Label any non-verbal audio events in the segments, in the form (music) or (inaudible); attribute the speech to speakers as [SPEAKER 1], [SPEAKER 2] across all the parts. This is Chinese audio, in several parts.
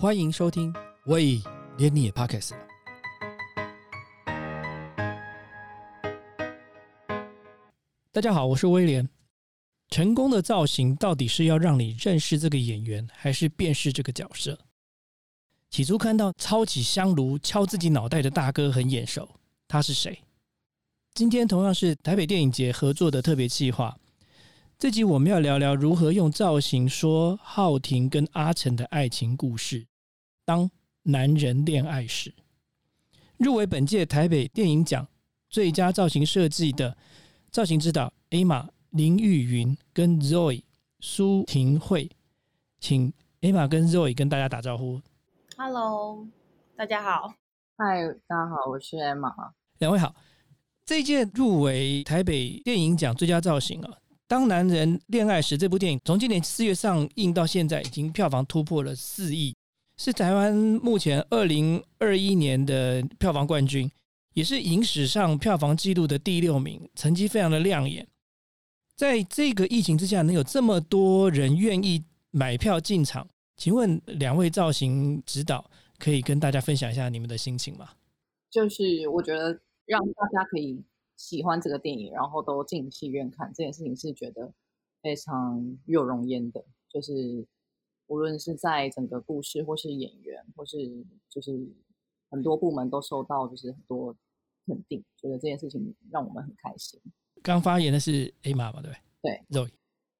[SPEAKER 1] 欢迎收听。喂，连你也 Podcast 了。大家好，我是威廉。成功的造型到底是要让你认识这个演员，还是辨识这个角色？起初看到抄起香炉敲自己脑袋的大哥很眼熟，他是谁？今天同样是台北电影节合作的特别企划，这集我们要聊聊如何用造型说浩庭跟阿成的爱情故事。当男人恋爱时，入围本届台北电影奖最佳造型设计的。造型指导 A 玛林玉云跟 Zoe 苏婷慧，请 A 玛跟 Zoe 跟大家打招呼。
[SPEAKER 2] Hello，大家好。
[SPEAKER 3] 嗨，大家好，我是 A 玛。
[SPEAKER 1] 两位好。这一届入围台北电影奖最佳造型啊，《当男人恋爱时》这部电影从今年四月上映到现在，已经票房突破了四亿，是台湾目前二零二一年的票房冠军。也是影史上票房纪录的第六名，成绩非常的亮眼。在这个疫情之下，能有这么多人愿意买票进场，请问两位造型指导可以跟大家分享一下你们的心情吗？
[SPEAKER 3] 就是我觉得让大家可以喜欢这个电影，然后都进戏院看这件事情，是觉得非常有容焉的。就是无论是在整个故事，或是演员，或是就是。很多部门都受到就是很多肯定，觉得这件事情让我们很开心。
[SPEAKER 1] 刚发言的是 A 妈嘛，对不
[SPEAKER 3] 对？
[SPEAKER 1] 对，Zoe。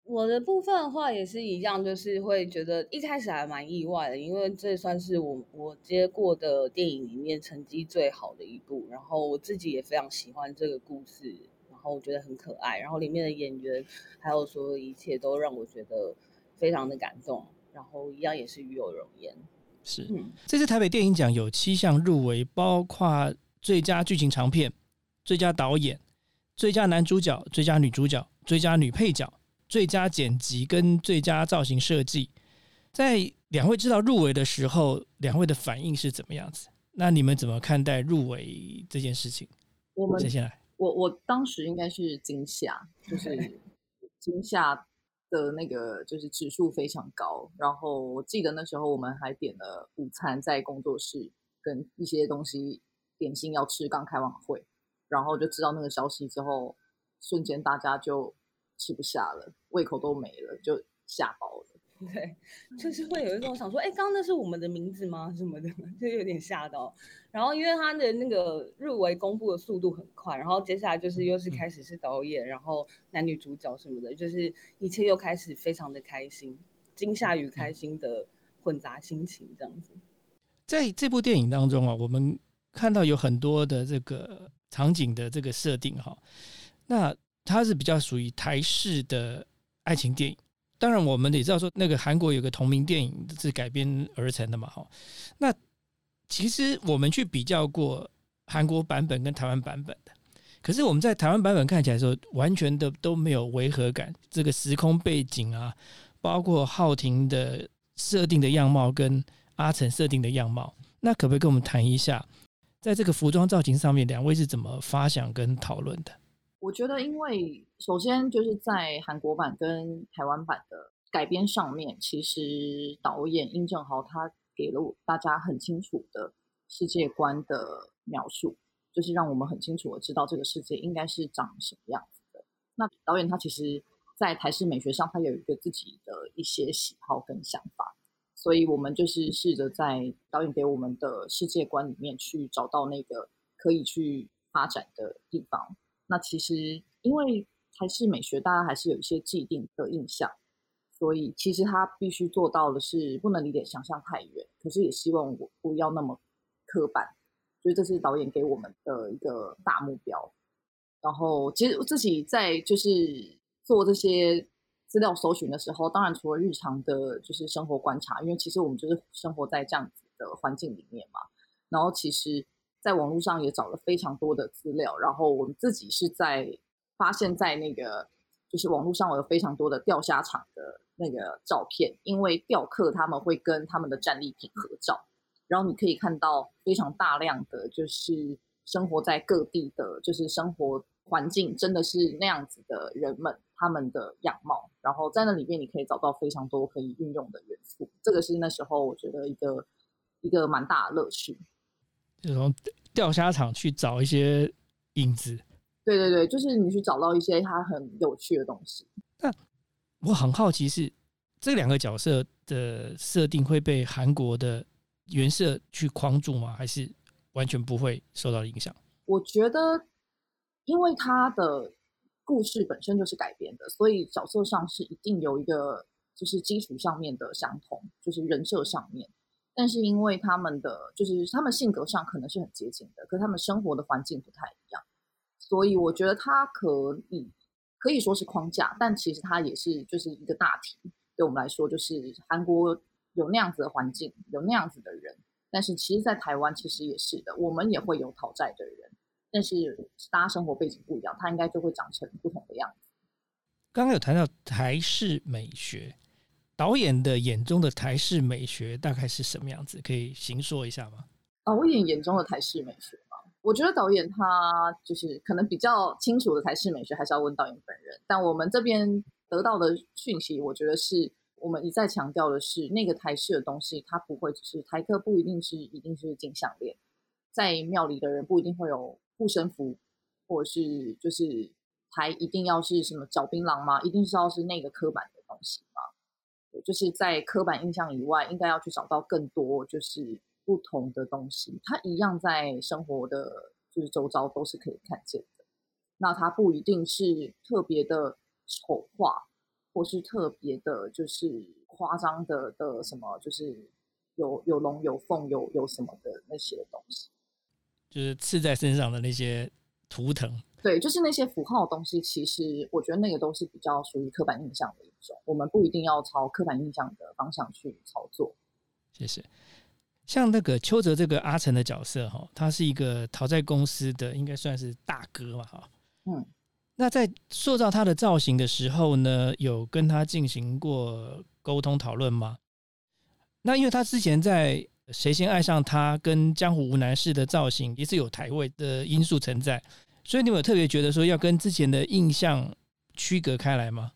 [SPEAKER 2] 我的部分的话也是一样，就是会觉得一开始还蛮意外的，因为这算是我我接过的电影里面成绩最好的一部，然后我自己也非常喜欢这个故事，然后我觉得很可爱，然后里面的演员还有所有一切都让我觉得非常的感动，然后一样也是与有荣焉。
[SPEAKER 1] 是，这次台北电影奖有七项入围，包括最佳剧情长片、最佳导演、最佳男主角、最佳女主角、最佳女配角、最佳剪辑跟最佳造型设计。在两位知道入围的时候，两位的反应是怎么样子？那你们怎么看待入围这件事情？
[SPEAKER 3] 我们谁
[SPEAKER 1] 先来，
[SPEAKER 3] 我我当时应该是惊吓，就是惊吓。的那个就是指数非常高，然后我记得那时候我们还点了午餐在工作室，跟一些东西点心要吃，刚开完会，然后就知道那个消息之后，瞬间大家就吃不下了，胃口都没了，就下包了。
[SPEAKER 2] 对，就是会有一种想说，哎，刚刚那是我们的名字吗？什么的，(laughs) 就有点吓到。然后因为他的那个入围公布的速度很快，然后接下来就是又是开始是导演，然后男女主角什么的，就是一切又开始非常的开心，惊吓与开心的混杂心情这样子。
[SPEAKER 1] 在这部电影当中啊，我们看到有很多的这个场景的这个设定哈，那它是比较属于台式的爱情电影。当然，我们也知道说，那个韩国有个同名电影是改编而成的嘛，哈。那其实我们去比较过韩国版本跟台湾版本的，可是我们在台湾版本看起来说，完全的都没有违和感。这个时空背景啊，包括浩庭的设定的样貌跟阿成设定的样貌，那可不可以跟我们谈一下，在这个服装造型上面，两位是怎么发想跟讨论的？
[SPEAKER 3] 我觉得，因为首先就是在韩国版跟台湾版的改编上面，其实导演殷正豪他给了大家很清楚的世界观的描述，就是让我们很清楚的知道这个世界应该是长什么样子的。那导演他其实，在台式美学上，他有一个自己的一些喜好跟想法，所以我们就是试着在导演给我们的世界观里面去找到那个可以去发展的地方。那其实，因为台式美学，大家还是有一些既定的印象，所以其实他必须做到的是不能离点想象太远，可是也希望我不要那么刻板，所以这是导演给我们的一个大目标。然后，其实自己在就是做这些资料搜寻的时候，当然除了日常的就是生活观察，因为其实我们就是生活在这样子的环境里面嘛。然后，其实。在网络上也找了非常多的资料，然后我们自己是在发现，在那个就是网络上有非常多的钓虾场的那个照片，因为钓客他们会跟他们的战利品合照，然后你可以看到非常大量的就是生活在各地的，就是生活环境真的是那样子的人们，他们的样貌，然后在那里面你可以找到非常多可以运用的元素。这个是那时候我觉得一个一个蛮大的乐趣。
[SPEAKER 1] 就从钓虾场去找一些影子。
[SPEAKER 3] 对对对，就是你去找到一些它很有趣的东西。
[SPEAKER 1] 那我很好奇是这两个角色的设定会被韩国的原设去框住吗？还是完全不会受到影响？
[SPEAKER 3] 我觉得，因为他的故事本身就是改编的，所以角色上是一定有一个就是基础上面的相同，就是人设上面。但是因为他们的就是他们性格上可能是很接近的，可他们生活的环境不太一样，所以我觉得它可以可以说是框架，但其实它也是就是一个大题。对我们来说，就是韩国有那样子的环境，有那样子的人，但是其实，在台湾其实也是的，我们也会有讨债的人，但是大家生活背景不一样，他应该就会长成不同的样子。
[SPEAKER 1] 刚刚有谈到台式美学。导演的眼中的台式美学大概是什么样子？可以形说一下吗？
[SPEAKER 3] 导演眼中的台式美学吗？我觉得导演他就是可能比较清楚的台式美学，还是要问导演本人。但我们这边得到的讯息，我觉得是我们一再强调的是，那个台式的东西，它不会只是台客，不一定是一定是金项链，在庙里的人不一定会有护身符，或者是就是台一定要是什么找槟榔吗？一定是要是那个刻板的东西？就是在刻板印象以外，应该要去找到更多就是不同的东西。它一样在生活的，就是周遭都是可以看见的。那它不一定是特别的丑化，或是特别的，就是夸张的的什么，就是有有龙有凤有有什么的那些东西，
[SPEAKER 1] 就是刺在身上的那些图腾。
[SPEAKER 3] 对，就是那些符号的东西，其实我觉得那个都是比较属于刻板印象的一种。我们不一定要朝刻板印象的方向去操作。
[SPEAKER 1] 谢谢。像那个邱泽这个阿成的角色哈，他是一个讨债公司的，应该算是大哥嘛哈。嗯。那在塑造他的造型的时候呢，有跟他进行过沟通讨论吗？那因为他之前在《谁先爱上他》跟《江湖无难事》的造型也是有台位的因素存在。所以你有特别觉得说要跟之前的印象区隔开来吗？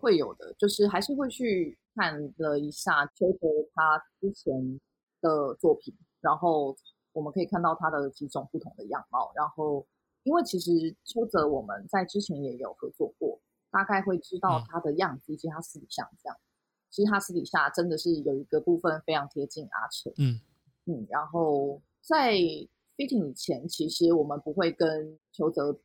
[SPEAKER 3] 会有的，就是还是会去看了一下邱泽他之前的作品，然后我们可以看到他的几种不同的样貌。然后，因为其实邱泽我们在之前也有合作过，大概会知道他的样子以及他私底下这样。其实他私底下真的是有一个部分非常贴近阿成。嗯嗯，然后在。Fitting 以前，其实我们不会跟邱泽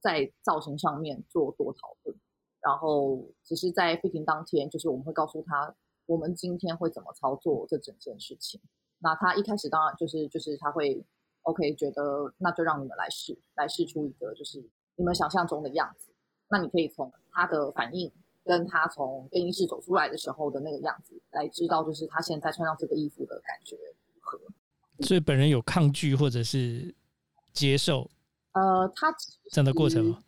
[SPEAKER 3] 在造型上面做多讨论，然后只是在 fitting 当天，就是我们会告诉他，我们今天会怎么操作这整件事情。那他一开始当然就是就是他会 OK，觉得那就让你们来试，来试出一个就是你们想象中的样子。那你可以从他的反应，跟他从更衣室走出来的时候的那个样子，来知道就是他现在穿上这个衣服的感觉。
[SPEAKER 1] 所以本人有抗拒或者是接受，
[SPEAKER 3] 呃，他
[SPEAKER 1] 整个过程吗？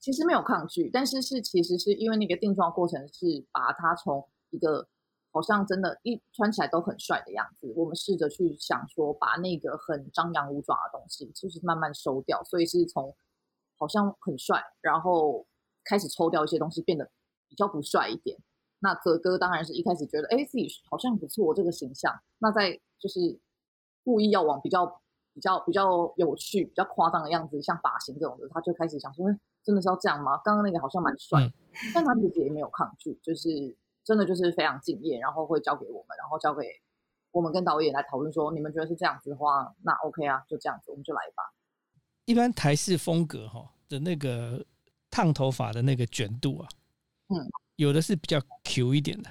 [SPEAKER 3] 其实没有抗拒，但是是其实是因为那个定妆过程是把它从一个好像真的，一穿起来都很帅的样子，我们试着去想说把那个很张扬无爪的东西，就是慢慢收掉，所以是从好像很帅，然后开始抽掉一些东西，变得比较不帅一点。那泽哥当然是一开始觉得，哎，自己好像不错这个形象，那在就是。故意要往比较比较比较有趣、比较夸张的样子，像发型这种的，他就开始想说：“真的是要这样吗？”刚刚那个好像蛮帅，但他自己也没有抗拒，就是真的就是非常敬业，然后会交给我们，然后交给我们跟导演来讨论说：“你们觉得是这样子的话，那 OK 啊，就这样子，我们就来吧。”
[SPEAKER 1] 一般台式风格哈的那个烫头发的那个卷度啊，嗯，有的是比较 Q 一点的，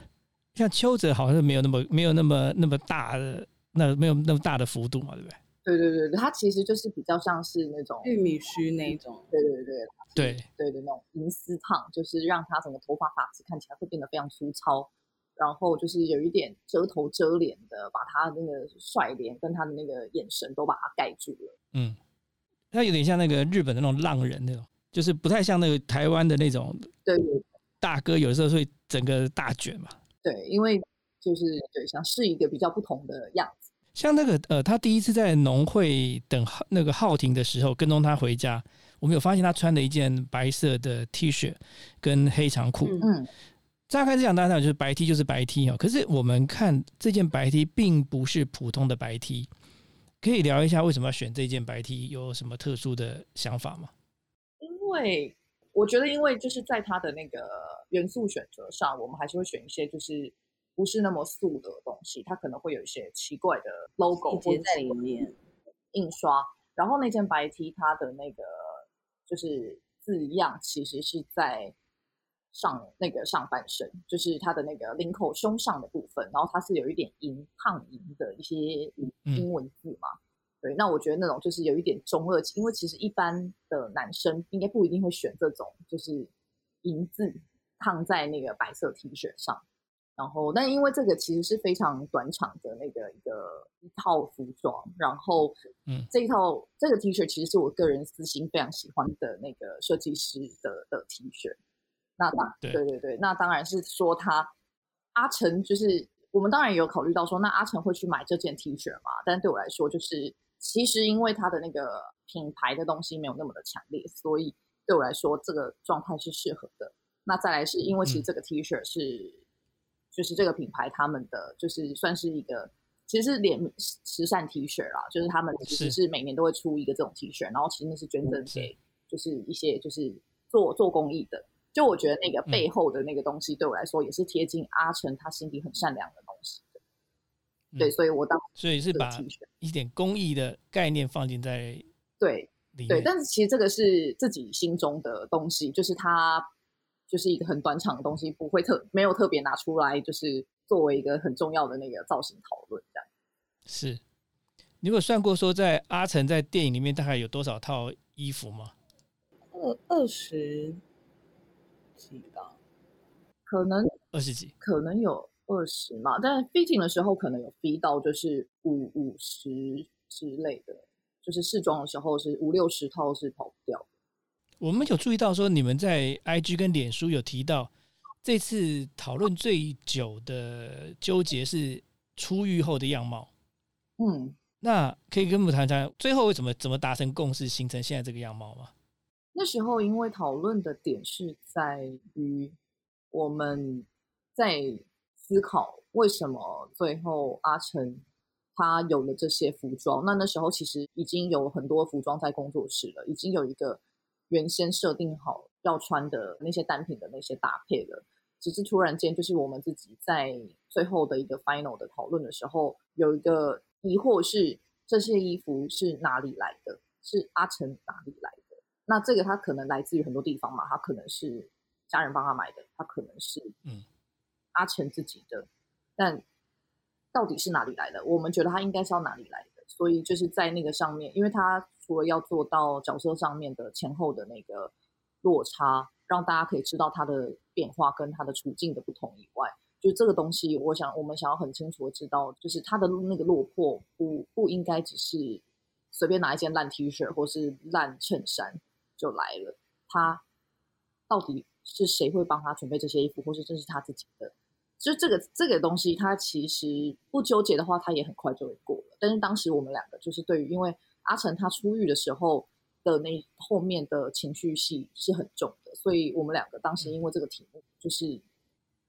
[SPEAKER 1] 像邱泽好像没有那么没有那么那么大的。那没有那么大的幅度嘛，对不对？
[SPEAKER 3] 对对对对，它其实就是比较像是那种
[SPEAKER 2] 玉米须那种，
[SPEAKER 3] 对对对
[SPEAKER 1] 对
[SPEAKER 3] 对的那种银丝烫，就是让它整个头发发质看起来会变得非常粗糙，然后就是有一点遮头遮脸的，把他那个帅脸跟他的那个眼神都把它盖住了。嗯，
[SPEAKER 1] 它有点像那个日本的那种浪人那种，就是不太像那个台湾的那种。
[SPEAKER 3] 对对，
[SPEAKER 1] 大哥有时候会整个大卷嘛。
[SPEAKER 3] 对，因为就是对，想是一个比较不同的样子。
[SPEAKER 1] 像那个呃，他第一次在农会等那个浩庭的时候跟踪他回家，我们有发现他穿的一件白色的 T 恤跟黑长裤。
[SPEAKER 2] 嗯
[SPEAKER 3] 嗯，
[SPEAKER 1] 乍看这样，大家就是白 T 就是白 T 哦。可是我们看这件白 T 并不是普通的白 T，可以聊一下为什么要选这件白 T，有什么特殊的想法吗？
[SPEAKER 3] 因为我觉得，因为就是在他的那个元素选择上，我们还是会选一些就是不是那么素的东西，它可能会有一些奇怪的 logo
[SPEAKER 2] 在里面。
[SPEAKER 3] 印刷。然后那件白 T 它的那个就是字样，其实是在上那个上半身，就是它的那个领口胸上的部分，然后它是有一点银烫银的一些
[SPEAKER 1] 嗯
[SPEAKER 3] 英文字嘛。对，那我觉得那种就是有一点中二，因为其实一般的男生应该不一定会选这种，就是银字烫在那个白色 T 恤上。然后，但因为这个其实是非常短场的那个一个一套服装，然后，
[SPEAKER 1] 嗯
[SPEAKER 3] 这一套这个 T 恤其实是我个人私心非常喜欢的那个设计师的的 T 恤。那当
[SPEAKER 1] 对
[SPEAKER 3] 对对对，那当然是说他阿成就是我们当然也有考虑到说，那阿成会去买这件 T 恤嘛？但对我来说，就是其实因为他的那个品牌的东西没有那么的强烈，所以对我来说这个状态是适合的。那再来是因为其实
[SPEAKER 1] 嗯
[SPEAKER 3] 这个 T 恤是、就是这个品牌他们的就是算是一个其实是联慈善 T 恤啦，就是他们其实
[SPEAKER 1] 是。
[SPEAKER 3] 是每年都会出一个这种 T 恤，然后其实那是捐赠
[SPEAKER 1] 是。
[SPEAKER 3] 给就是一些就是做做公益的。就我觉得那个
[SPEAKER 1] 嗯。
[SPEAKER 3] 背后的那个东西，对我来说也是贴近阿成他心底很善良的东西的。对，
[SPEAKER 1] 嗯。
[SPEAKER 3] 所以我当
[SPEAKER 1] 所以是把一点公益的概念放进在
[SPEAKER 3] 对对，但是其实这个是自己心中的东西，就是它就是一个很短场的东西，不会特没有特别拿出来，就是作为一个很重要的那个造型讨论这样。
[SPEAKER 1] 是，你有算过说在阿成在电影里面大概有多少套衣服吗？
[SPEAKER 2] 二二十几吧，
[SPEAKER 3] 可能
[SPEAKER 1] 二十几。
[SPEAKER 3] 可能有二十嘛，但 fitting 的时候可能有 fit 到就是五五十之类的，就是试装的时候是五六十套是跑不掉的。
[SPEAKER 1] 我们有注意到说你们在 IG 跟脸书有提到，这次讨论最久的纠结是出狱后的样貌。
[SPEAKER 3] 嗯，
[SPEAKER 1] 那可以跟我们谈谈最后为什么怎么达成共识，形成现在这个样貌吗？
[SPEAKER 3] 那时候因为讨论的点是在于我们在思考为什么最后阿成他有了这些服装。那那时候其实已经有很多服装在工作室了，已经有一个原先设定好要穿的那些单品的那些搭配了。只是突然间，就是我们自己在最后的一个 final 的讨论的时候，有一个疑惑是：这些衣服是哪里来的？是阿成哪里来的？那这个他可能来自于很多地方嘛，他可能是家人帮他买的，他可能是
[SPEAKER 1] 嗯
[SPEAKER 3] 阿成自己的，但到底是哪里来的？我们觉得他应该是要哪里来的，所以就是在那个上面，因为他除了要做到角色上面的前后的那个落差，让大家可以知道他的变化跟他的处境的不同以外，就这个东西，我想我们想要很清楚的知道，就是他的那个落魄不不应该只是随便拿一件烂 T 恤或是烂衬衫就来了，他到底是谁会帮他准备这些衣服，或是这是他自己的？就这个这个东西，他其实不纠结的话，他也很快就会过了。但是当时我们两个就是对于，因为阿成他出狱的时候的那后面的情绪戏是很重的，所以我们两个当时因为这个题目就是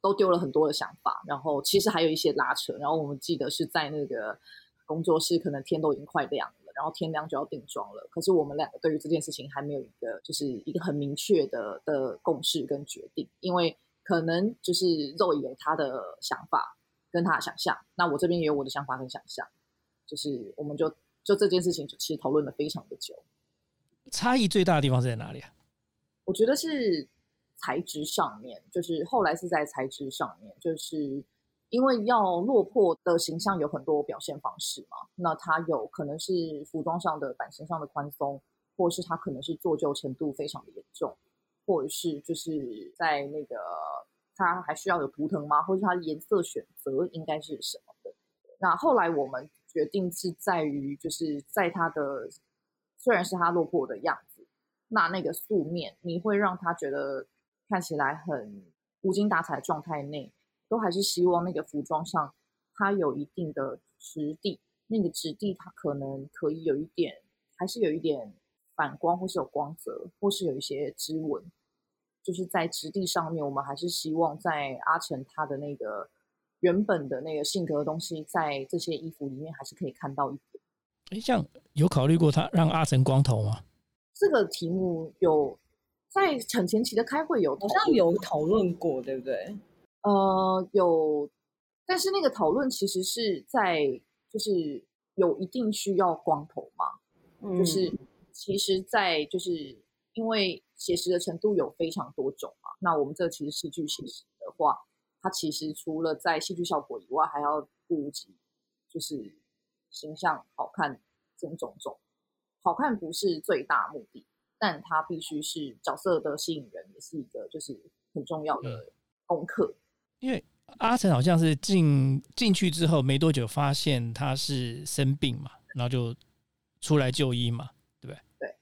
[SPEAKER 3] 都丢了很多的想法，然后其实还有一些拉扯。然后我们记得是在那个工作室，可能天都已经快亮了，然后天亮就要定妆了。可是我们两个对于这件事情还没有一个就是一个很明确的的共识跟决定，因为。可能就是肉有他的想法跟他的想象，那我这边也有我的想法跟想象，就是我们就就这件事情，其实讨论了非常的久。
[SPEAKER 1] 差异最大的地方是在哪里啊？
[SPEAKER 3] 我觉得是材质上面，就是后来是在材质上面，就是因为要落魄的形象有很多表现方式嘛，那它有可能是服装上的版型上的宽松，或是它可能是做旧程度非常的严重。或者是就是在那个它还需要有图腾吗？或者它的颜色选择应该是什么的？那后来我们决定是在于，就是在他的虽然是他落魄的样子，那那个素面你会让他觉得看起来很无精打采的状态内，都还是希望那个服装上它有一定的质地，那个质地它可能可以有一点，还是有一点。反光或是有光泽，或是有一些织纹，就是在质地上面，我们还是希望在阿成他的那个原本的那个性格的东西，在这些衣服里面还是可以看到一点。
[SPEAKER 1] 哎，像有考虑过他让阿成光头吗？
[SPEAKER 3] 这个题目有在很前期的开会有
[SPEAKER 2] 好像有讨论过，对不对？
[SPEAKER 3] 呃，有，但是那个讨论其实是在就是有一定需要光头嘛，就是其实，在就是因为写实的程度有非常多种嘛，那我们这其实是剧写实的话，它其实除了在戏剧效果以外，还要顾及就是形象好看这种种。好看不是最大目的，但它必须是角色的吸引人，也是一个就是很重要的功课。
[SPEAKER 1] 因为阿成好像是进进去之后没多久，发现他是生病嘛，然后就出来就医嘛，对不对？
[SPEAKER 3] 对。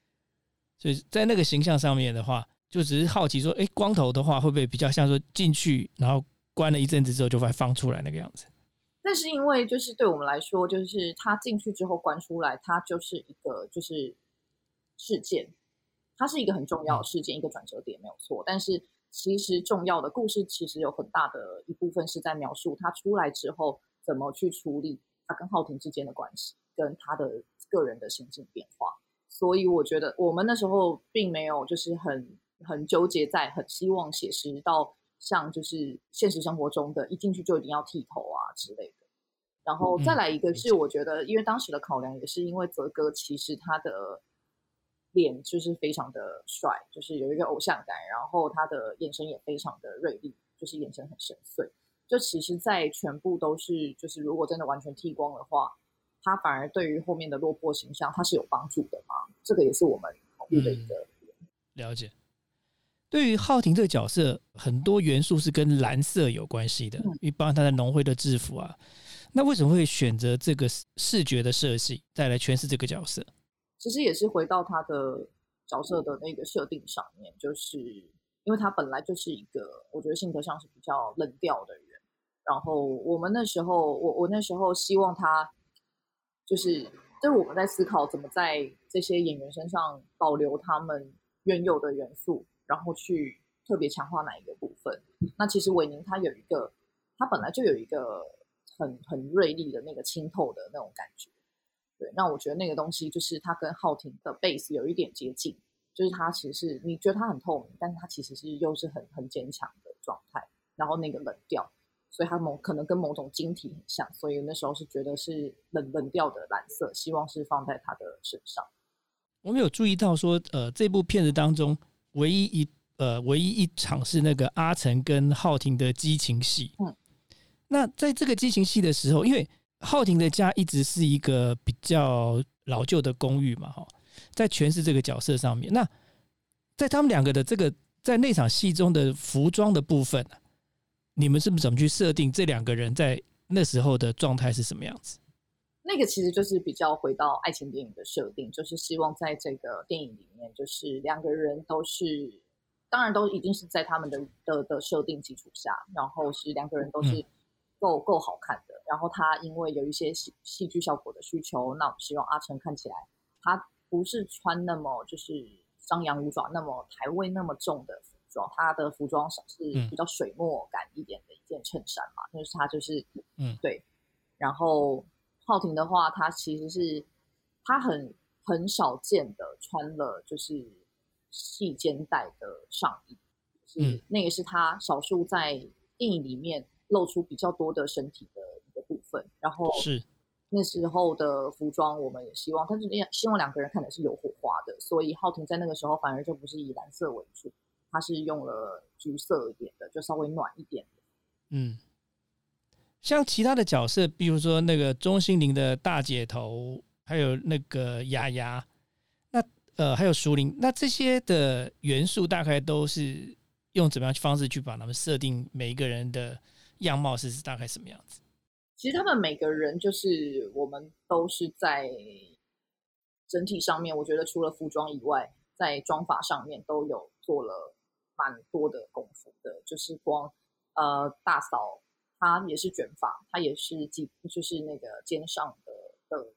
[SPEAKER 1] 所以在那个形象上面的话，就只是好奇说，哎，光头的话会不会比较像说进去，然后关了一阵子之后就会放出来那个样子？
[SPEAKER 3] 但是因为就是对我们来说，就是他进去之后关出来，他就是一个就是事件，它是一个很重要的事件，一个转折点没有错。但是其实重要的故事其实有很大的一部分是在描述他出来之后怎么去处理他跟浩庭之间的关系，跟他的个人的心境变化。所以我觉得我们那时候并没有就是很很纠结在很希望写实到。像就是现实生活中的一进去就一定要剃头啊之类的，然后再来一个是我觉得，因为当时的考量也是因为泽哥其实他的脸就是非常的帅，就是有一个偶像感，然后他的眼神也非常的锐利，就是眼神很深邃。就其实，在全部都是就是如果真的完全剃光的话，他反而对于后面的落魄形象他是有帮助的嘛？这个也是我们考虑的一个
[SPEAKER 1] 了解。对于浩廷这个角色，很多元素是跟蓝色有关系的，因为包括他的农会的制服啊。那为什么会选择这个视觉的设计再来诠释这个角色？
[SPEAKER 3] 其实也是回到他的角色的那个设定上面，就是因为他本来就是一个我觉得性格上是比较冷调的人。然后我们那时候，我我那时候希望他，就是就是我们在思考怎么在这些演员身上保留他们原有的元素。然后去特别强化哪一个部分？那其实韦宁他有一个，他本来就有一个很很锐利的那个清透的那种感觉。对，那我觉得那个东西就是他跟浩廷的 base 有一点接近，就是他其实是你觉得他很透明，但是他其实是又是很很坚强的状态，然后那个冷调，所以他某可能跟某种晶体很像，所以那时候是觉得是冷冷调的蓝色，希望是放在他的身上。
[SPEAKER 1] 我们有注意到说，呃，这部片子当中。唯一一呃，唯一一场是那个阿成跟浩廷的激情戏。嗯，那在这个激情戏的时候，因为浩廷的家一直是一个比较老旧的公寓嘛，哈，在诠释这个角色上面，那在他们两个的这个在那场戏中的服装的部分，你们是不是怎么去设定这两个人在那时候的状态是什么样子？
[SPEAKER 3] 那个其实就是比较回到爱情电影的设定，就是希望在这个电影里面，就是两个人都是，当然都一定是在他们的的的设定基础下，然后是两个人都是够够好看的。然后他因为有一些戏戏剧效果的需求，那我希望阿成看起来他不是穿那么就是张扬五爪那么台味那么重的服装，他的服装是比较水墨感一点的一件衬衫嘛，就是他就是嗯对，然后。浩廷的话，他其实是他很很少见的穿了就是细肩带的上衣，是那个是他少数在电影里面露出比较多的身体的一个部分。然后
[SPEAKER 1] 是
[SPEAKER 3] 那时候的服装，我们也希望，但是希望两个人看的是有火花的，所以浩廷在那个时候反而就不是以蓝色为主，他是用了橘色一点的，就稍微暖一点的，嗯。
[SPEAKER 1] 像其他的角色，比如说那个钟心凌的大姐头，还有那个丫丫，那呃还有熟林，那这些的元素大概都是用怎么样方式去把他们设定每一个人的样貌是大概什么样子？
[SPEAKER 3] 其实他们每个人就是我们都是在整体上面，我觉得除了服装以外，在妆法上面都有做了蛮多的功夫的，就是光呃大嫂。他也是卷发，他也是几就是那个肩上的的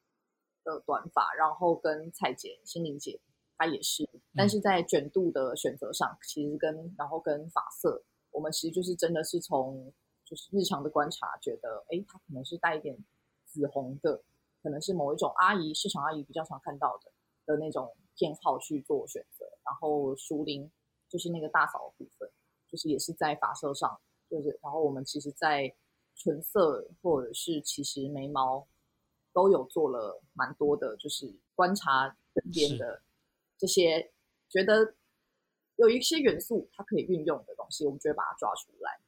[SPEAKER 3] 的短发，然后跟蔡姐、心灵姐，她也是，但是在卷度的选择上，其实跟然后跟发色，我们其实就是真的是从就是日常的观察，觉得哎，它可能是带一点紫红的，可能是某一种阿姨市场阿姨比较常看到的的那种偏好去做选择，然后熟龄就是那个大嫂的部分，就是也是在发色上，就是然后我们其实，在唇色或者是其实眉毛都有做了蛮多的，就是观察身边的这些，觉得有一些元素它可以运用的东西，我们就会把它抓出来。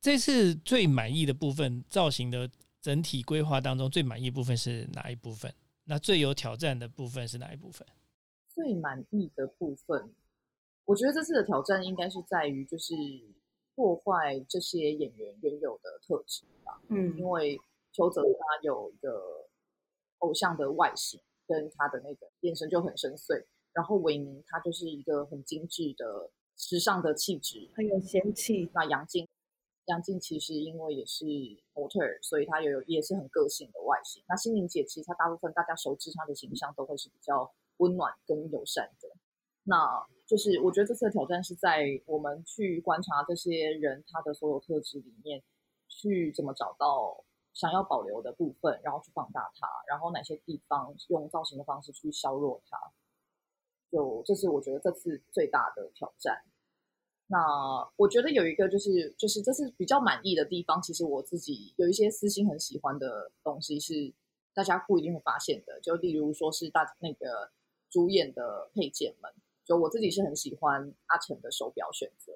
[SPEAKER 1] 这次最满意的部分，造型的整体规划当中最满意部分是哪一部分？那最有挑战的部分是哪一部分？
[SPEAKER 3] 最满意的部分，我觉得这次的挑战应该是在于就是。破坏这些演员原有的特质吧。嗯，因为邱泽他有一个偶像的外形，跟他的那个眼神就很深邃。然后韦宁他就是一个很精致的时尚的气质，
[SPEAKER 2] 很有仙气。
[SPEAKER 3] 那杨静，杨静其实因为也是模特，所以她有也是很个性的外形。那心灵姐其实她大部分大家熟知她的形象都会是比较温暖跟友善的。那就是我觉得这次的挑战是在我们去观察这些人他的所有特质里面，去怎么找到想要保留的部分，然后去放大它，然后哪些地方用造型的方式去削弱它。就这是我觉得这次最大的挑战。那我觉得有一个就是就是这次比较满意的地方，其实我自己有一些私心很喜欢的东西是大家不一定会发现的，就例如说是大那个主演的配件们。就我自己是很喜欢阿成的手表选择，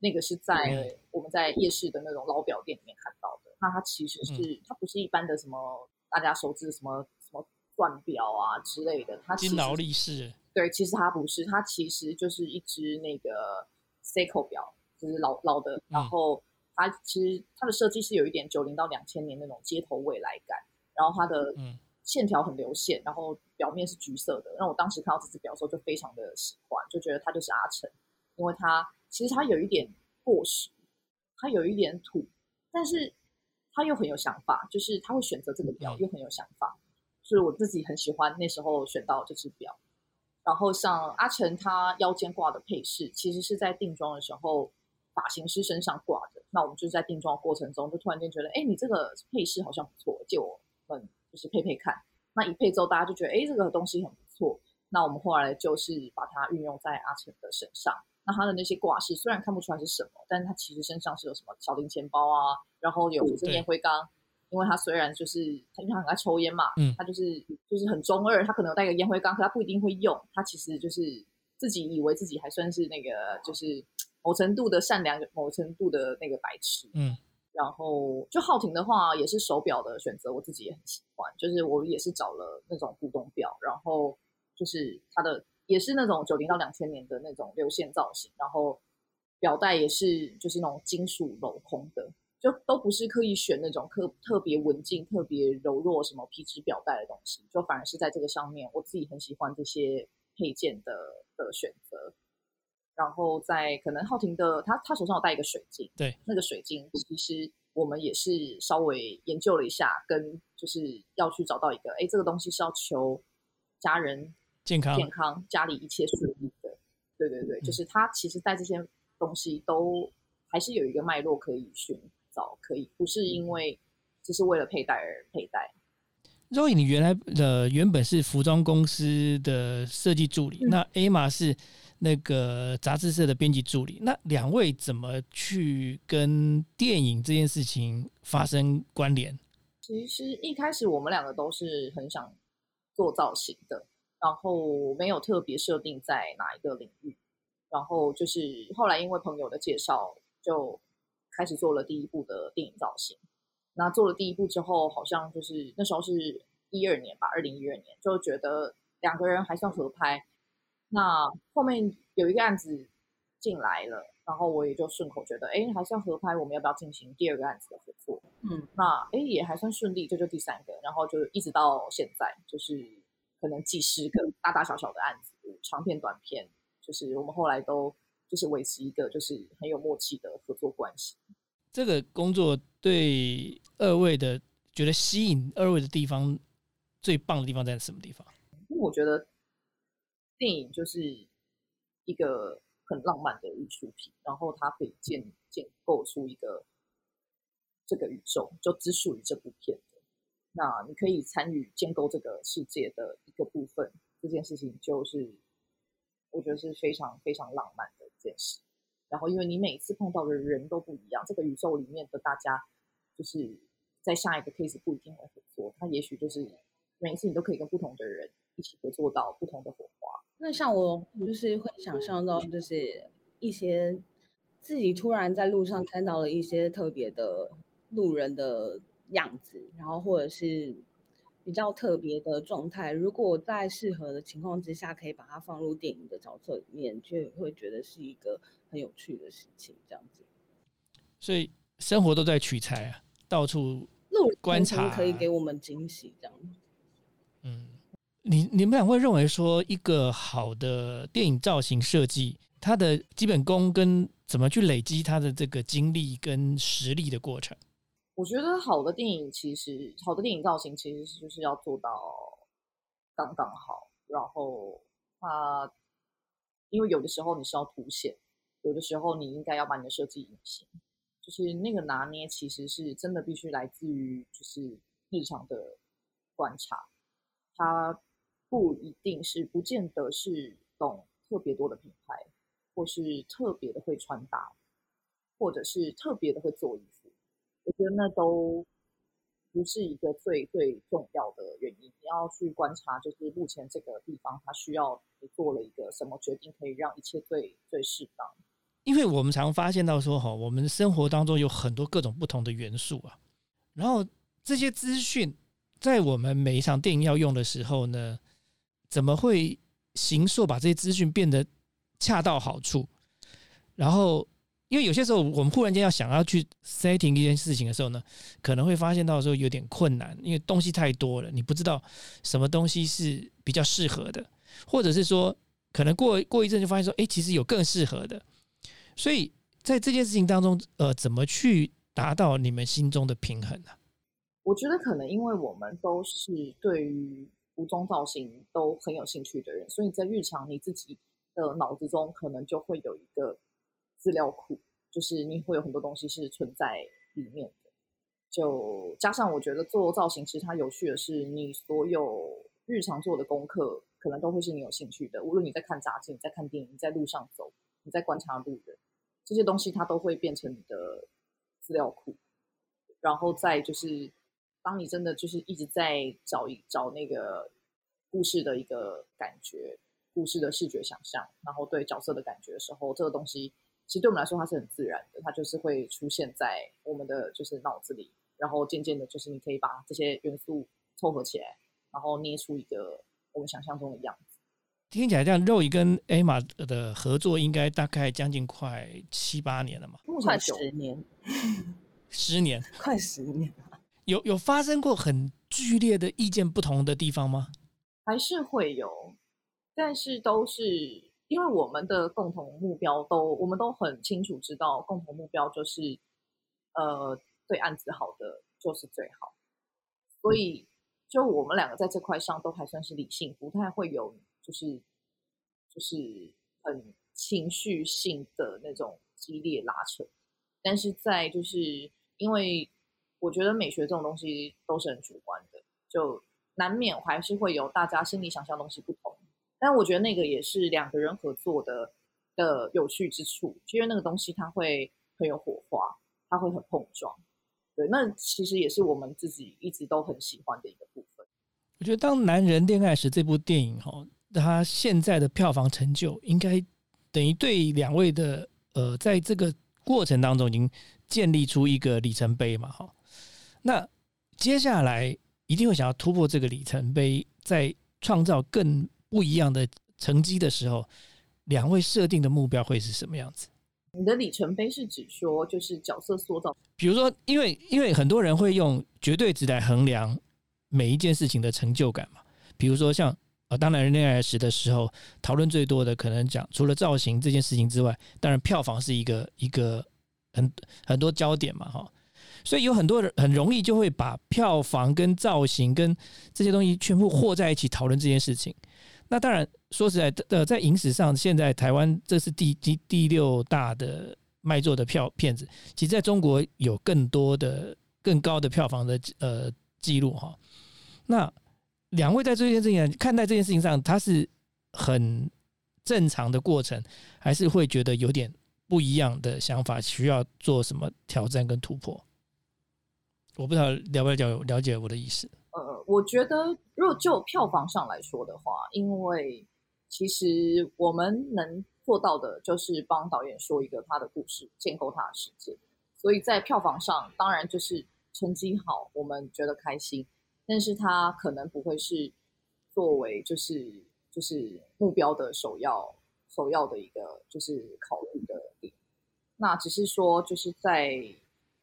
[SPEAKER 3] 那个是在我们在夜市的那种老表店里面看到的。那它其实是它不是一般的什么大家熟知的什么什么钻表啊之类的，它
[SPEAKER 1] 金劳力士。
[SPEAKER 3] 对，其实它不是，它其实就是一只那个 Seiko 表，就是老老的。然后它其实它的设计是有一点九零到两千年那种街头未来感，然后它的嗯。线条很流线，然后表面是橘色的。那我当时看到这只表的时候，就非常的喜欢，就觉得它就是阿成，因为它其实它有一点过时，它有一点土，但是他又很有想法，就是他会选择这个表又很有想法，所以我自己很喜欢那时候选到这只表。然后像阿成他腰间挂的配饰，其实是在定妆的时候发型师身上挂的。那我们就是在定妆过程中，就突然间觉得，哎，你这个配饰好像不错，借我们。就是配配看，那一配之后，大家就觉得哎，这个东西很不错。那我们后来就是把它运用在阿成的身上。那他的那些挂饰虽然看不出来是什么，但是他其实身上是有什么小零钱包啊，然后有是烟灰缸。因为他虽然就是他因为他很爱抽烟嘛，嗯，他就是就是很中二，他可能有带个烟灰缸，可他不一定会用。他其实就是自己以为自己还算是那个就是某程度的善良，某程度的那个白痴，嗯。然后就浩廷的话，也是手表的选择，我自己也很喜欢。就是我也是找了那种古董表，然后就是它的也是那种九零到两千年的那种流线造型，然后表带也是就是那种金属镂空的，就都不是刻意选那种特特别文静、特别柔弱什么皮质表带的东西，就反而是在这个上面，我自己很喜欢这些配件的的选择。然后在可能浩廷的他他手上有带一个水晶，
[SPEAKER 1] 对，
[SPEAKER 3] 那个水晶其实我们也是稍微研究了一下，跟就是要去找到一个，哎，这个东西是要求家人
[SPEAKER 1] 健康
[SPEAKER 3] 健康，家里一切顺利的，对对对，就是他其实带这些东西都还是有一个脉络可以寻找，可以不是因为只是为了佩戴而佩戴。
[SPEAKER 1] 肉影，你原来的原本是服装公司的设计助理，那 A 玛是。那个杂志社的编辑助理，那两位怎么去跟电影这件事情发生关联？
[SPEAKER 3] 其实一开始我们两个都是很想做造型的，然后没有特别设定在哪一个领域，然后就是后来因为朋友的介绍，就开始做了第一部的电影造型。那做了第一部之后，好像就是那时候是一二年吧，二零一二年，就觉得两个人还算合拍。那后面有一个案子进来了，然后我也就顺口觉得，哎，还算合拍，我们要不要进行第二个案子的合作？嗯，那哎也还算顺利，这就第三个，然后就一直到现在，就是可能几十个大大小小的案子，长片、短片，就是我们后来都就是维持一个就是很有默契的合作关系。
[SPEAKER 1] 这个工作对二位的觉得吸引二位的地方，最棒的地方在什么地方？
[SPEAKER 3] 我觉得。电影就是一个很浪漫的艺术品，然后它可以建建构出一个这个宇宙，就只属于这部片的。那你可以参与建构这个世界的一个部分，这件事情就是我觉得是非常非常浪漫的一件事。然后，因为你每次碰到的人都不一样，这个宇宙里面的大家，就是在下一个 case 不一定会合作，他也许就是每一次你都可以跟不同的人一起合作到不同的火花。
[SPEAKER 2] 那像我就是会想象到，就是一些自己突然在路上看到了一些特别的路人的样子，然后或者是比较特别的状态，如果在适合的情况之下，可以把它放入电影的角色里面，就会觉得是一个很有趣的事情。这样子，
[SPEAKER 1] 所以生活都在取材啊，到处
[SPEAKER 2] 路人
[SPEAKER 1] 观察
[SPEAKER 2] 可以给我们惊喜，这样。
[SPEAKER 1] 你你们俩会认为说，一个好的电影造型设计，它的基本功跟怎么去累积它的这个经历跟实力的过程？
[SPEAKER 3] 我觉得好的电影其实，好的电影造型其实就是要做到刚刚好，然后它因为有的时候你是要凸显，有的时候你应该要把你的设计隐形，就是那个拿捏其实是真的必须来自于就是日常的观察。他不一定是，不见得是懂特别多的品牌，或是特别的会穿搭，或者是特别的会做衣服。我觉得那都不是一个最最重要的原因。你要去观察，就是目前这个地方，它需要你做了一个什么决定，可以让一切最最适当。
[SPEAKER 1] 因为我们常发现到说，哈，我们生活当中有很多各种不同的元素啊，然后这些资讯。在我们每一场电影要用的时候呢，怎么会形塑把这些资讯变得恰到好处？然后，因为有些时候我们忽然间要想要去 setting 一件事情的时候呢，可能会发现到时候有点困难，因为东西太多了，你不知道什么东西是比较适合的，或者是说，可能过过一阵就发现说，哎，其实有更适合的。所以在这件事情当中，呃，怎么去达到你们心中的平衡呢？
[SPEAKER 3] 我觉得可能因为我们都是对于服装造型都很有兴趣的人，所以在日常你自己的脑子中可能就会有一个资料库，就是你会有很多东西是存在里面的。就加上我觉得做造型其实它有趣的是，你所有日常做的功课可能都会是你有兴趣的。无论你在看杂志、你在看电影、你在路上走、你在观察路人，这些东西它都会变成你的资料库，然后再就是。当你真的就是一直在找一找那个故事的一个感觉，故事的视觉想象，然后对角色的感觉的时候，这个东西其实对我们来说它是很自然的，它就是会出现在我们的就是脑子里，然后渐渐的，就是你可以把这些元素凑合起来，然后捏出一个我们想象中的样子。
[SPEAKER 1] 听起来这样，肉姨跟艾玛的合作应该大概将近快七八年了嘛？
[SPEAKER 2] 快十年，
[SPEAKER 1] 十年，(laughs)
[SPEAKER 2] 快十年。
[SPEAKER 1] 有有发生过很剧烈的意见不同的地方吗？
[SPEAKER 3] 还是会有，但是都是因为我们的共同目标都，我们都很清楚知道共同目标就是，呃，对案子好的就是最好，所以就我们两个在这块上都还算是理性，不太会有就是就是很情绪性的那种激烈拉扯，但是在就是因为。我觉得美学这种东西都是很主观的，就难免还是会有大家心里想象东西不同。但我觉得那个也是两个人合作的的有趣之处，因为那个东西它会很有火花，它会很碰撞。对，那其实也是我们自己一直都很喜欢的一个部分。
[SPEAKER 1] 我觉得《当男人恋爱时》这部电影哈，它现在的票房成就，应该等于对两位的呃，在这个过程当中已经建立出一个里程碑嘛，哈。那接下来一定会想要突破这个里程碑，在创造更不一样的成绩的时候，两位设定的目标会是什么样子？
[SPEAKER 3] 你的里程碑是指说，就是角色塑造，
[SPEAKER 1] 比如说，因为因为很多人会用绝对值来衡量每一件事情的成就感嘛。比如说像呃，当然恋爱时的时候，讨论最多的可能讲除了造型这件事情之外，当然票房是一个一个很很多焦点嘛，哈。所以有很多人很容易就会把票房跟造型跟这些东西全部和在一起讨论这件事情。那当然，说实在的，在影史上，现在台湾这是第第第六大的卖座的票片子，其实在中国有更多的更高的票房的呃记录哈。那两位在这件事情看待这件事情上，他是很正常的过程，还是会觉得有点不一样的想法，需要做什么挑战跟突破？我不知道了不了解了解我的意思。
[SPEAKER 3] 呃，我觉得如果就票房上来说的话，因为其实我们能做到的就是帮导演说一个他的故事，建构他的世界，所以在票房上当然就是成绩好，我们觉得开心。但是他可能不会是作为就是就是目标的首要首要的一个就是考虑的点。那只是说就是在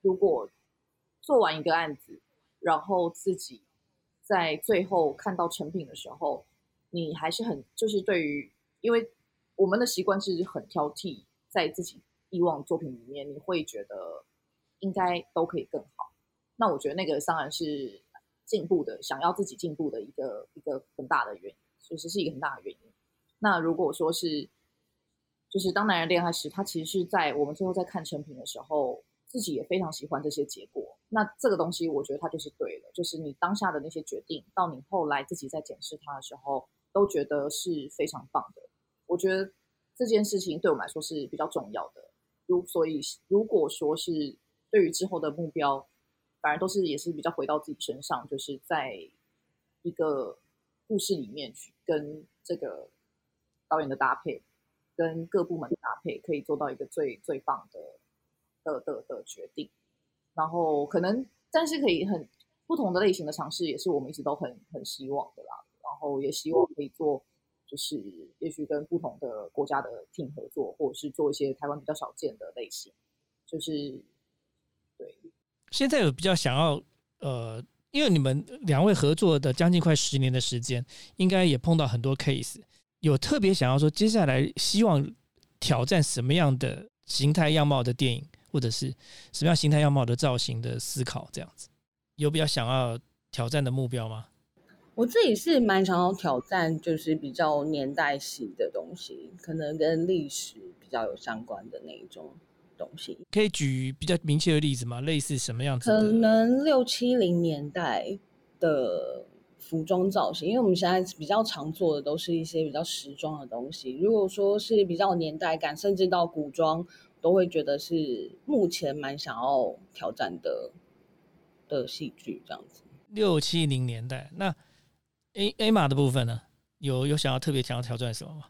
[SPEAKER 3] 如果做完一个案子，然后自己在最后看到成品的时候，你还是很就是对于，因为我们的习惯是很挑剔，在自己以往作品里面，你会觉得应该都可以更好。那我觉得那个当然是。进步的，想要自己进步的一个一个很大的原因，其实是一个很大的原因。那如果说是，就是当男人恋爱时，他其实是在我们最后在看成品的时候，自己也非常喜欢这些结果。那这个东西，我觉得它就是对的，就是你当下的那些决定，到你后来自己在检视它的时候，都觉得是非常棒的。我觉得这件事情对我们来说是比较重要的。如所以，如果说是对于之后的目标。反而都是也是比较回到自己身上，就是在一个故事里面去跟这个导演的搭配，跟各部门的搭配，可以做到一个最最棒的的的的决定。然后可能，但是可以很不同的类型的尝试，也是我们一直都很很希望的啦。然后也希望可以做，就是也许跟不同的国家的 team 合作，或者是做一些台湾比较少见的类型，就是对。
[SPEAKER 1] 现在有比较想要，呃，因为你们两位合作的将近快十年的时间，应该也碰到很多 case，有特别想要说接下来希望挑战什么样的形态样貌的电影，或者是什么样形态样貌的造型的思考，这样子有比较想要挑战的目标吗？
[SPEAKER 2] 我自己是蛮想要挑战，就是比较年代性的东西，可能跟历史比较有相关的那一种。东西
[SPEAKER 1] 可以举比较明确的例子吗？类似什么样子？
[SPEAKER 2] 可能六七零年代的服装造型，因为我们现在比较常做的都是一些比较时装的东西。如果说是比较年代感，甚至到古装，都会觉得是目前蛮想要挑战的的戏剧这样子。
[SPEAKER 1] 六七零年代，那 A A 码的部分呢？有有想要特别想要挑战什么吗？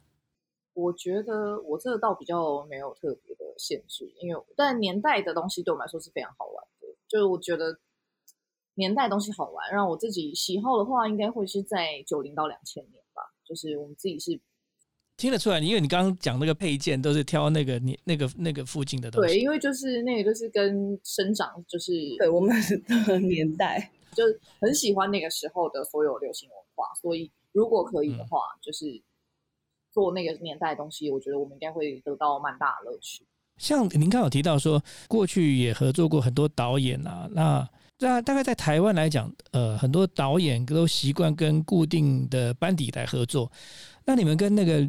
[SPEAKER 3] 我觉得我这个倒比较没有特别的限制，因为但年代的东西对我们来说是非常好玩的。就是我觉得年代东西好玩，让我自己喜好的话，应该会是在九零到两千年吧。就是我们自己是
[SPEAKER 1] 听得出来，因为你刚刚讲那个配件都是挑那个你那个那个附近的东
[SPEAKER 3] 西。对，因为就是那个就是跟生长，就是
[SPEAKER 2] 对我们的年代，(laughs)
[SPEAKER 3] 就很喜欢那个时候的所有流行文化。所以如果可以的话，就是。做那个年代的东西，我觉得我们应该会得到蛮大的乐趣。
[SPEAKER 1] 像您刚有提到说，过去也合作过很多导演啊，那那大概在台湾来讲，呃，很多导演都习惯跟固定的班底来合作。那你们跟那个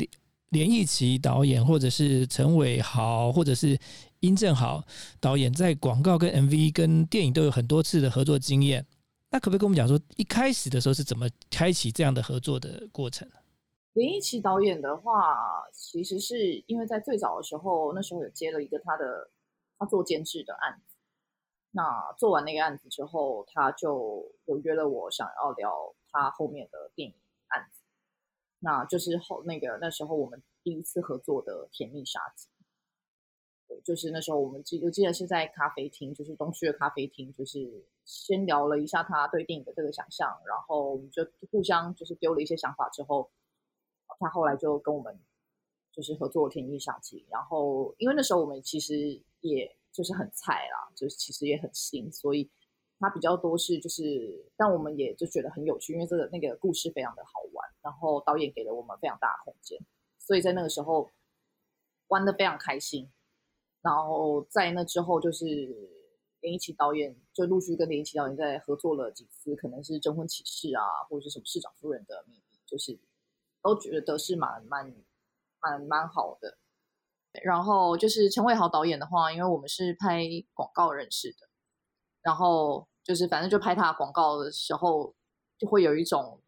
[SPEAKER 1] 连奕奇导演，或者是陈伟豪，或者是殷正豪导演，在广告、跟 MV、跟电影都有很多次的合作经验。那可不可以跟我们讲说，一开始的时候是怎么开启这样的合作的过程？
[SPEAKER 3] 连奕奇导演的话，其实是因为在最早的时候，那时候有接了一个他的他做监制的案子。那做完那个案子之后，他就有约了我，想要聊他后面的电影案子。那就是后那个那时候我们第一次合作的《甜蜜杀机》。就是那时候我们记，我记得是在咖啡厅，就是东区的咖啡厅，就是先聊了一下他对电影的这个想象，然后我们就互相就是丢了一些想法之后。他后来就跟我们就是合作《甜蜜杀机》，然后因为那时候我们其实也就是很菜啦，就是其实也很新，所以他比较多是就是，但我们也就觉得很有趣，因为这个那个故事非常的好玩，然后导演给了我们非常大的空间，所以在那个时候玩的非常开心。然后在那之后，就是连一起导演就陆续跟连一起导演在合作了几次，可能是《征婚启事》啊，或者是什么《市长夫人的秘密》，就是。都觉得是蛮蛮蛮蛮好的。然后就是陈伟豪导演的话，因为我们是拍广告认识的，然后就是反正就拍他广告的时候，就会有一种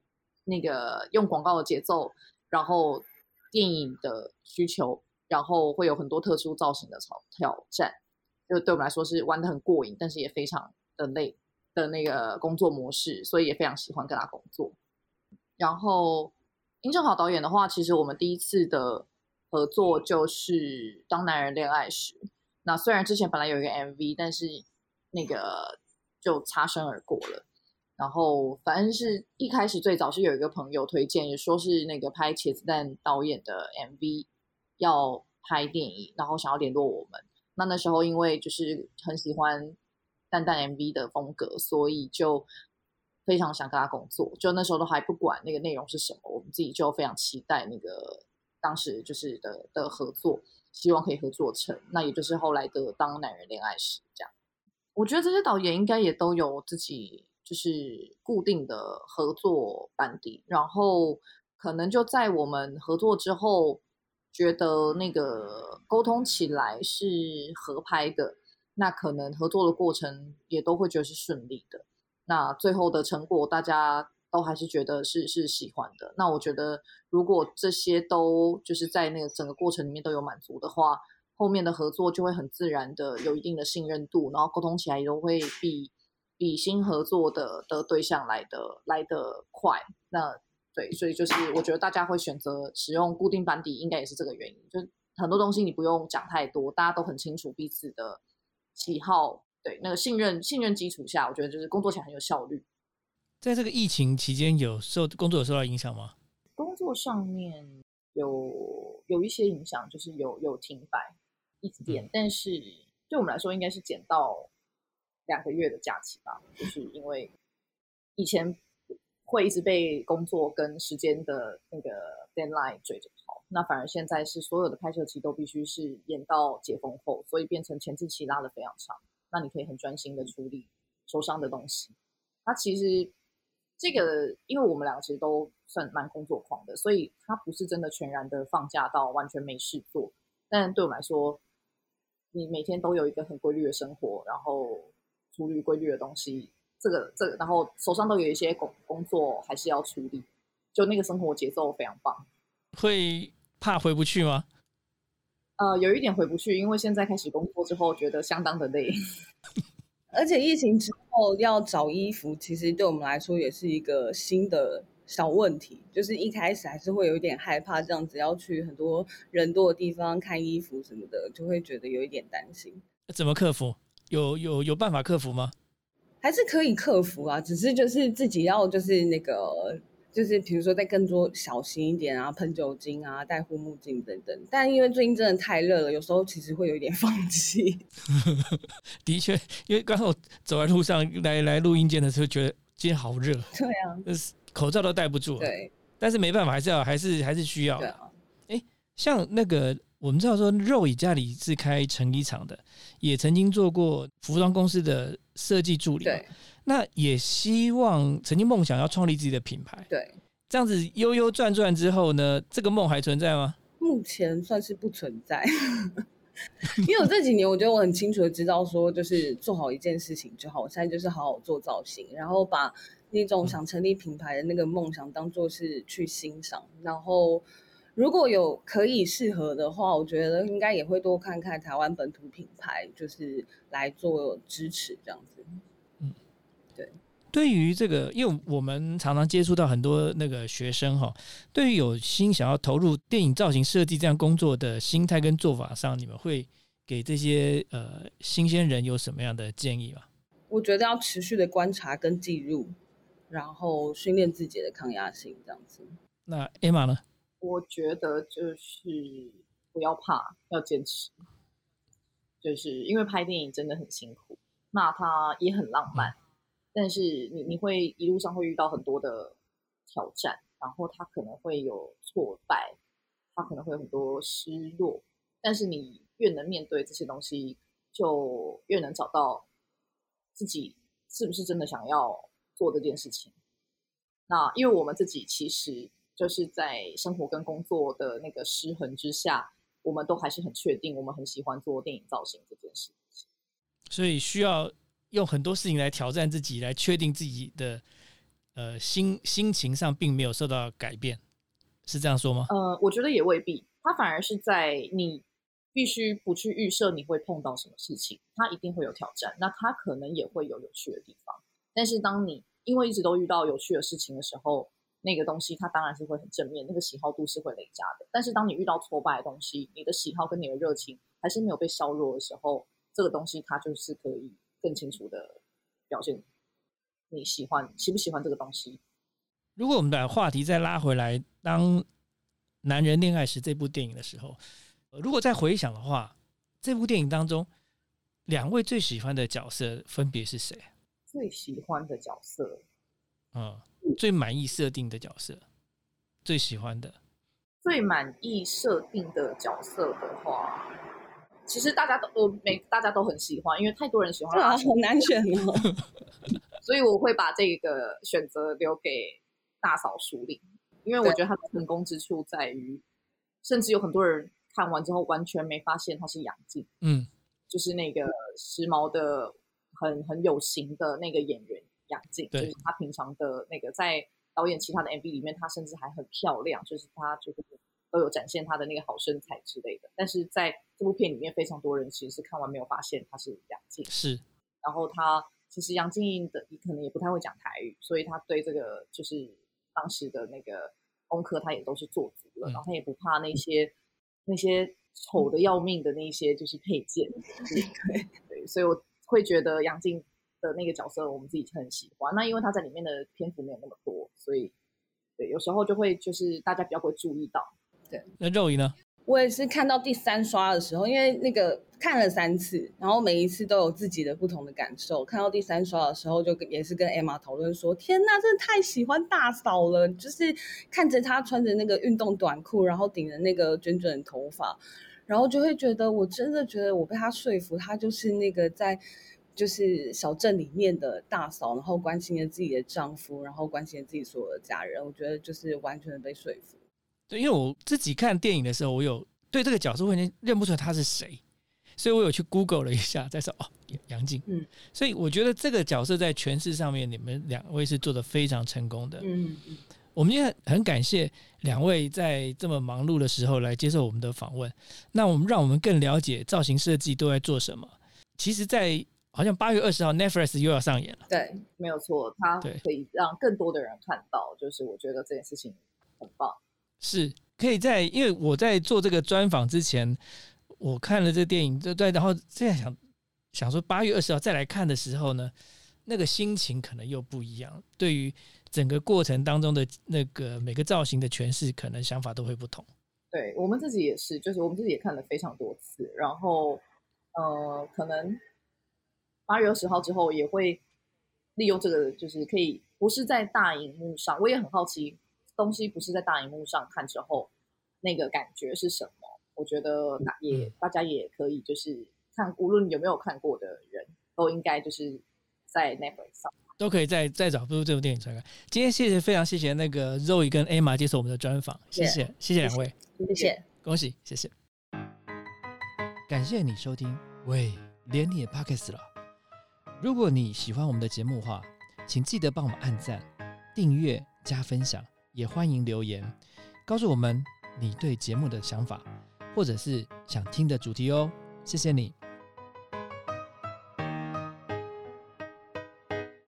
[SPEAKER 3] 那个用广告的节奏，然后电影的需求，然后会有很多特殊造型的挑挑战，就对我们来说是玩的很过瘾，但是也非常的累的那个工作模式，所以也非常喜欢跟他工作。然后殷正豪导演的话，其实我们第一次的。合作就是《当男人恋爱时》，那虽然之前本来有一个 MV，但是那个就擦身而过了。然后反正是一开始最早是有一个朋友推荐，也说是那个拍茄子蛋导演的 MV 要拍电影，然后想要联络我们。那那时候因为就是很喜欢蛋蛋 MV 的风格，所以就非常想跟他工作。就那时候都还不管那个内容是什么，我们自己就非常期待那个。当时就是的的合作，希望可以合作成，那也就是后来的《当男人恋爱时》这样。我觉得这些导演应该也都有自己就是固定的合作班底，然后可能就在我们合作之后，觉得那个沟通起来是合拍的，那可能合作的过程也都会觉得是顺利的。那最后的成果，大家。都还是觉得是是喜欢的。那我觉得，如果这些都就是在那个整个过程里面都有满足的话，后面的合作就会很自然的有一定的信任度，然后沟通起来也都会比比新合作的的对象来的来的快。那对，所以就是我觉得大家会选择使用固定班底，应该也是这个原因。就很多东西你不用讲太多，大家都很清楚彼此的喜好。对，那个信任信任基础下，我觉得就是工作起来很有效率。
[SPEAKER 1] 在这个疫情期间，有受工作有受到影响吗？
[SPEAKER 3] 工作上面有有一些影响，就是有有停摆一点，但是对我们来说，应该是减到两个月的假期吧。就是因为以前会一直被工作跟时间的那个 deadline 追着跑，那反而现在是所有的拍摄期都必须是延到解封后，所以变成前置期拉的非常长。那你可以很专心的处理受伤的东西。它其实。这个，因为我们两个其实都算蛮工作狂的，所以他不是真的全然的放假到完全没事做。但对我们来说，你每天都有一个很规律的生活，然后处理规律的东西，这个这个，然后手上都有一些工工作还是要处理，就那个生活节奏非常棒。
[SPEAKER 1] 会怕回不去吗？
[SPEAKER 3] 呃，有一点回不去，因为现在开始工作之后，觉得相当的累。(laughs)
[SPEAKER 2] 而且疫情之后要找衣服，其实对我们来说也是一个新的小问题。就是一开始还是会有一点害怕，这样子要去很多人多的地方看衣服什么的，就会觉得有一点担心。
[SPEAKER 1] 怎么克服？有有有办法克服吗？
[SPEAKER 2] 还是可以克服啊，只是就是自己要就是那个。就是比如说，再更多小心一点啊，喷酒精啊，戴护目镜等等。但因为最近真的太热了，有时候其实会有一点 (laughs) 放弃。(laughs)
[SPEAKER 1] 的确，因为刚好走在路上来来录音间的时候，觉得今天好热。
[SPEAKER 2] 对啊，(laughs)
[SPEAKER 1] 口罩都戴不住。
[SPEAKER 2] 对，
[SPEAKER 1] 但是没办法，还是要还是还是需要。
[SPEAKER 2] 对啊。
[SPEAKER 1] 哎，像那个我们知道说，肉以家里是开成衣厂的，也曾经做过服装公司的设计助理。
[SPEAKER 2] 对。
[SPEAKER 1] 那也希望曾经梦想要创立自己的品牌，
[SPEAKER 2] 对，
[SPEAKER 1] 这样子悠悠转转之后呢，这个梦还存在吗？
[SPEAKER 2] 目前算是不存在，(laughs) 因为我这几年我觉得我很清楚的知道说，就是做好一件事情就好。我现在就是好好做造型，然后把那种想成立品牌的那个梦想当做是去欣赏，然后如果有可以适合的话，我觉得应该也会多看看台湾本土品牌，就是来做支持这样子。嗯对，
[SPEAKER 1] 对于这个，因为我们常常接触到很多那个学生哈，对于有心想要投入电影造型设计这样工作的心态跟做法上，你们会给这些呃新鲜人有什么样的建议吗？
[SPEAKER 2] 我觉得要持续的观察跟记录，然后训练自己的抗压性，这样子。
[SPEAKER 1] 那 Emma 呢？
[SPEAKER 3] 我觉得就是不要怕，要坚持，就是因为拍电影真的很辛苦，那它也很浪漫。但是你你会一路上会遇到很多的挑战，然后他可能会有挫败，他可能会有很多失落。但是你越能面对这些东西，就越能找到自己是不是真的想要做这件事情。那因为我们自己其实就是在生活跟工作的那个失衡之下，我们都还是很确定，我们很喜欢做电影造型这件事情。
[SPEAKER 1] 所以需要用很多事情来挑战自己，来确定自己的呃心心情上并没有受到改变，是这样说吗？
[SPEAKER 3] 呃，我觉得也未必，它反而是在你必须不去预设你会碰到什么事情，它一定会有挑战，那它可能也会有有趣的地方。但是当你因为一直都遇到有趣的事情的时候，那个东西它当然是会很正面，那个喜好度是会累加的。但是当你遇到挫败的东西，你的喜好跟你的热情还是没有被削弱的时候，这个东西它就是可以更清楚的表现你喜欢喜不喜欢这个东西。
[SPEAKER 1] 如果我们把话题再拉回来，当《男人恋爱时》这部电影的时候，呃如果再回想的话，这部电影当中两位最喜欢的角色分别是谁？
[SPEAKER 3] 最喜欢的角色，
[SPEAKER 1] 嗯，最满意设定的角色，最喜欢的，
[SPEAKER 3] 最满意设定的角色的话，其实大家都呃每大家都很喜欢，因为太多人喜欢
[SPEAKER 2] 对啊，
[SPEAKER 3] 阿
[SPEAKER 2] 好难选哦。(laughs)
[SPEAKER 3] 所以我会把这个选择留给大嫂淑玲，因为我觉得她的成功之处在于，甚至有很多人看完之后完全没发现她是杨静，
[SPEAKER 1] 嗯，
[SPEAKER 3] 就是那个时髦的、很很有型的那个演员杨静，就是她平常的那个在导演其他的 MV 里面，她甚至还很漂亮，就是她就是都有展现她的那个好身材之类的。但是在这部片里面，非常多人其实是看完没有发现她是杨静。
[SPEAKER 1] 是
[SPEAKER 3] 然后她其实杨静颖的可能也不太会讲台语，所以他对这个就是当时的那个功课他也都是做足了，
[SPEAKER 1] 嗯
[SPEAKER 3] 然后他也不怕那些那些丑的要命的那些就是配件，(laughs) 对对，所以我会觉得杨静的那个角色我们自己很喜欢。那因为他在里面的篇幅没有那么多，所以对有时候就会就是大家比较会注意到。
[SPEAKER 1] 对那肉姨呢？
[SPEAKER 2] 我也是看到第三刷的时候，因为那个看了三次，然后每一次都有自己的不同的感受。看到第三刷的时候，就跟也是跟 Emma 讨论说：“天呐，真的太喜欢大嫂了！就是看着她穿着那个运动短裤，然后顶着那个卷卷的头发，然后就会觉得，我真的觉得我被她说服，她就是那个在就是小镇里面的大嫂，然后关心着自己的丈夫，然后关心着自己所有的家人。我觉得就是完全的被说服。
[SPEAKER 1] 对，因为我自己看电影的时候，我有对这个角色我已经认不出来他是谁，所以我有去 Google 了一下，再说哦，杨静。
[SPEAKER 2] 嗯，
[SPEAKER 1] 所以我觉得这个角色在诠释上面，你们两位是做的非常成功的。
[SPEAKER 2] 嗯嗯。
[SPEAKER 1] 我们也很很感谢两位在这么忙碌的时候来接受我们的访问。那我们让我们更了解造型设计都在做什么。其实，在好像八月二十号 Netflix 又要上演了。
[SPEAKER 2] 对，
[SPEAKER 3] 没有错，它
[SPEAKER 1] 对
[SPEAKER 3] 可以让更多的人看到，就是我觉得这件事情很棒。
[SPEAKER 1] 是可以在，因为我在做这个专访之前，我看了这个电影，对对，然后这样想想说八月二十号再来看的时候呢，那个心情可能又不一样。对于整个过程当中的那个每个造型的诠释，可能想法都会不同。
[SPEAKER 3] 对我们自己也是，就是我们自己也看了非常多次，然后呃，可能八月二十号之后也会利用这个，就是可以不是在大荧幕上，我也很好奇，东西不是在大荧幕上看之后，那个感觉是什么？我觉得大也
[SPEAKER 1] 嗯
[SPEAKER 3] 大家也可以就是看，无论有没有看过的人，都应该就是在 Netflix 上。
[SPEAKER 1] 都可以再再找部这部电影出来看。今天谢谢，非常谢谢那个 Zoe 跟 Emma 接受我们的专访，谢谢，谢谢两位，
[SPEAKER 2] 谢谢。
[SPEAKER 1] 恭喜，谢谢。感谢你收听，喂，连你也 Pockets 了。如果你喜欢我们的节目的话，请记得帮我们按赞、订阅、加分享，也欢迎留言告诉我们你对节目的想法，或者是想听的主题哦。谢谢你。